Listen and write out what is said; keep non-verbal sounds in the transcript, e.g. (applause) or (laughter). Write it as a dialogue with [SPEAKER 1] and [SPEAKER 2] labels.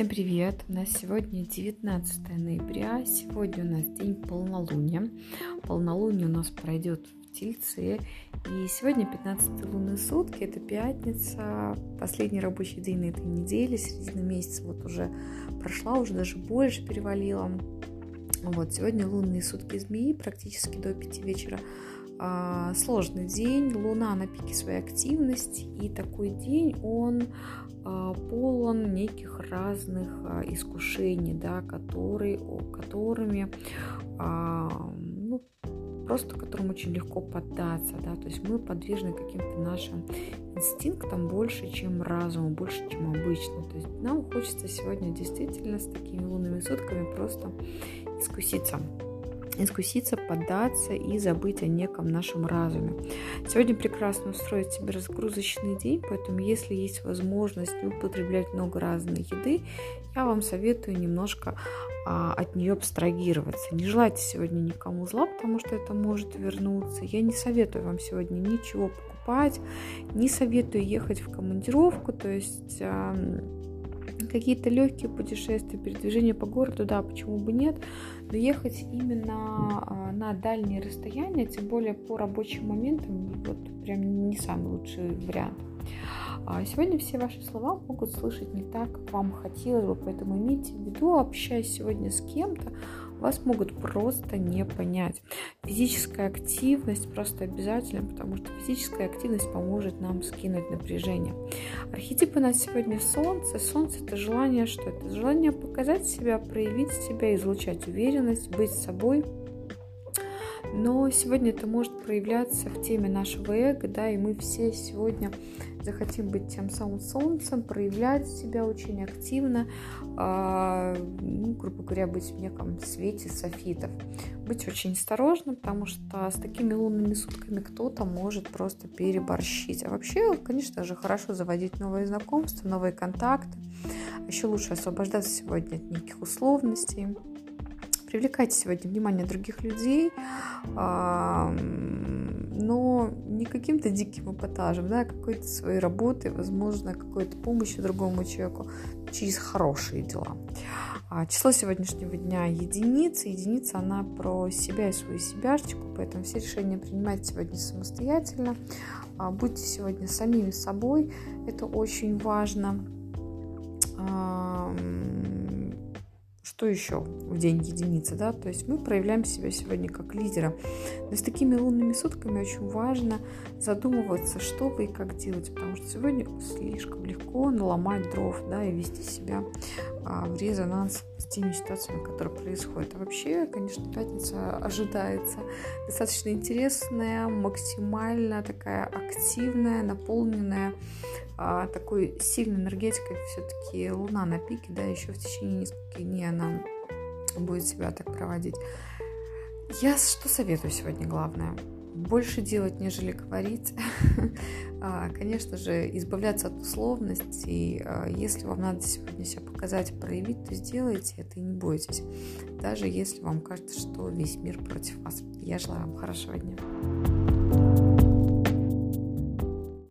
[SPEAKER 1] Всем привет! У нас сегодня 19 ноября. Сегодня у нас день полнолуния. Полнолуние у нас пройдет в Тельце. И сегодня 15 лунные сутки, это пятница, последний рабочий день на этой неделе, середина месяца вот уже прошла, уже даже больше перевалила. Вот, сегодня лунные сутки змеи, практически до 5 вечера а, сложный день, Луна на пике своей активности, и такой день, он а, полон неких разных а, искушений, да, которые, которыми ну, просто которым очень легко поддаться, да, то есть мы подвержены каким-то нашим инстинктам больше, чем разуму, больше, чем обычно. То есть нам хочется сегодня действительно с такими лунными сутками просто искуситься искуситься, поддаться и забыть о неком нашем разуме. Сегодня прекрасно устроить себе разгрузочный день, поэтому если есть возможность употреблять много разной еды, я вам советую немножко а, от нее абстрагироваться. Не желайте сегодня никому зла, потому что это может вернуться. Я не советую вам сегодня ничего покупать, не советую ехать в командировку, то есть... А, какие-то легкие путешествия, передвижения по городу, да, почему бы нет, но ехать именно а, на дальние расстояния, тем более по рабочим моментам, вот прям не самый лучший вариант. А сегодня все ваши слова могут слышать не так, как вам хотелось бы, поэтому имейте в виду, общаясь сегодня с кем-то, вас могут просто не понять. Физическая активность просто обязательно, потому что физическая активность поможет нам скинуть напряжение. Архетип у нас сегодня Солнце. Солнце – это желание что? Это желание показать себя, проявить себя, излучать уверенность, быть собой – но сегодня это может проявляться в теме нашего эго, да, и мы все сегодня захотим быть тем самым солнцем, проявлять себя очень активно, э, ну, грубо говоря, быть в неком свете софитов. Быть очень осторожным, потому что с такими лунными сутками кто-то может просто переборщить. А вообще, конечно же, хорошо заводить новые знакомства, новые контакты. Еще лучше освобождаться сегодня от неких условностей привлекайте сегодня внимание других людей, но не каким-то диким эпатажем, да, а какой-то своей работой, возможно, какой-то помощью другому человеку через хорошие дела. А, число сегодняшнего дня единица. Единица, она про себя и свою себяшечку, поэтому все решения принимайте сегодня самостоятельно. А, будьте сегодня самими собой, это очень важно что еще в день единицы, да, то есть мы проявляем себя сегодня как лидера. Но с такими лунными сутками очень важно задумываться, что вы и как делать, потому что сегодня слишком легко наломать дров, да, и вести себя в резонанс с теми ситуациями, которые происходят. А вообще, конечно, пятница ожидается достаточно интересная, максимально такая активная, наполненная а, такой сильной энергетикой все-таки Луна на пике, да, еще в течение нескольких дней она будет себя так проводить. Я что советую сегодня главное? Больше делать, нежели говорить. (laughs) А, конечно же, избавляться от условностей. А, если вам надо сегодня себя показать, проявить, то сделайте это и не бойтесь. Даже если вам кажется, что весь мир против вас. Я желаю вам хорошего дня.